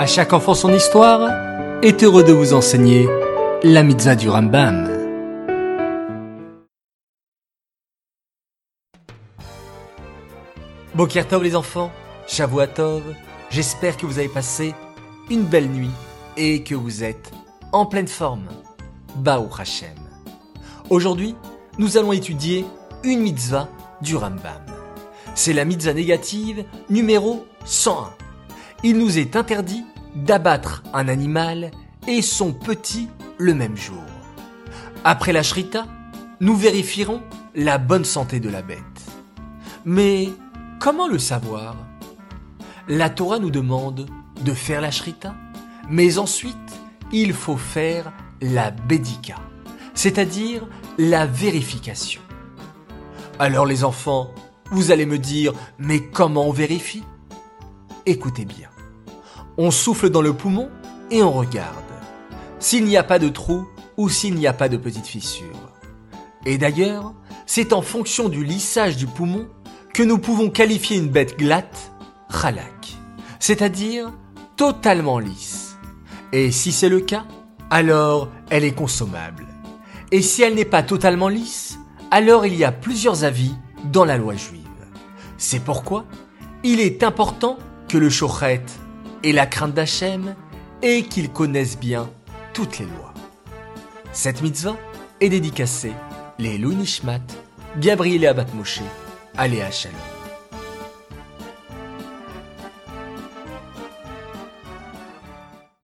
À chaque enfant son histoire est heureux de vous enseigner la mitzvah du Rambam. Bokertov les enfants, Shavuatov, j'espère que vous avez passé une belle nuit et que vous êtes en pleine forme. Baou Hashem. Aujourd'hui, nous allons étudier une mitzvah du Rambam. C'est la mitzvah négative numéro 101. Il nous est interdit d'abattre un animal et son petit le même jour. Après la shrita, nous vérifierons la bonne santé de la bête. Mais comment le savoir? La Torah nous demande de faire la shrita, mais ensuite il faut faire la bédika, c'est-à-dire la vérification. Alors les enfants, vous allez me dire, mais comment on vérifie? Écoutez bien. On souffle dans le poumon et on regarde. S'il n'y a pas de trou ou s'il n'y a pas de petite fissure. Et d'ailleurs, c'est en fonction du lissage du poumon que nous pouvons qualifier une bête glatte, khalak, c'est-à-dire totalement lisse. Et si c'est le cas, alors elle est consommable. Et si elle n'est pas totalement lisse, alors il y a plusieurs avis dans la loi juive. C'est pourquoi il est important que le shochet ait la crainte d'Hachem et qu'il connaisse bien toutes les lois. Cette mitzvah est dédicacée les Nishmat, Gabriel et Abat Moshe, Aléa Shalom.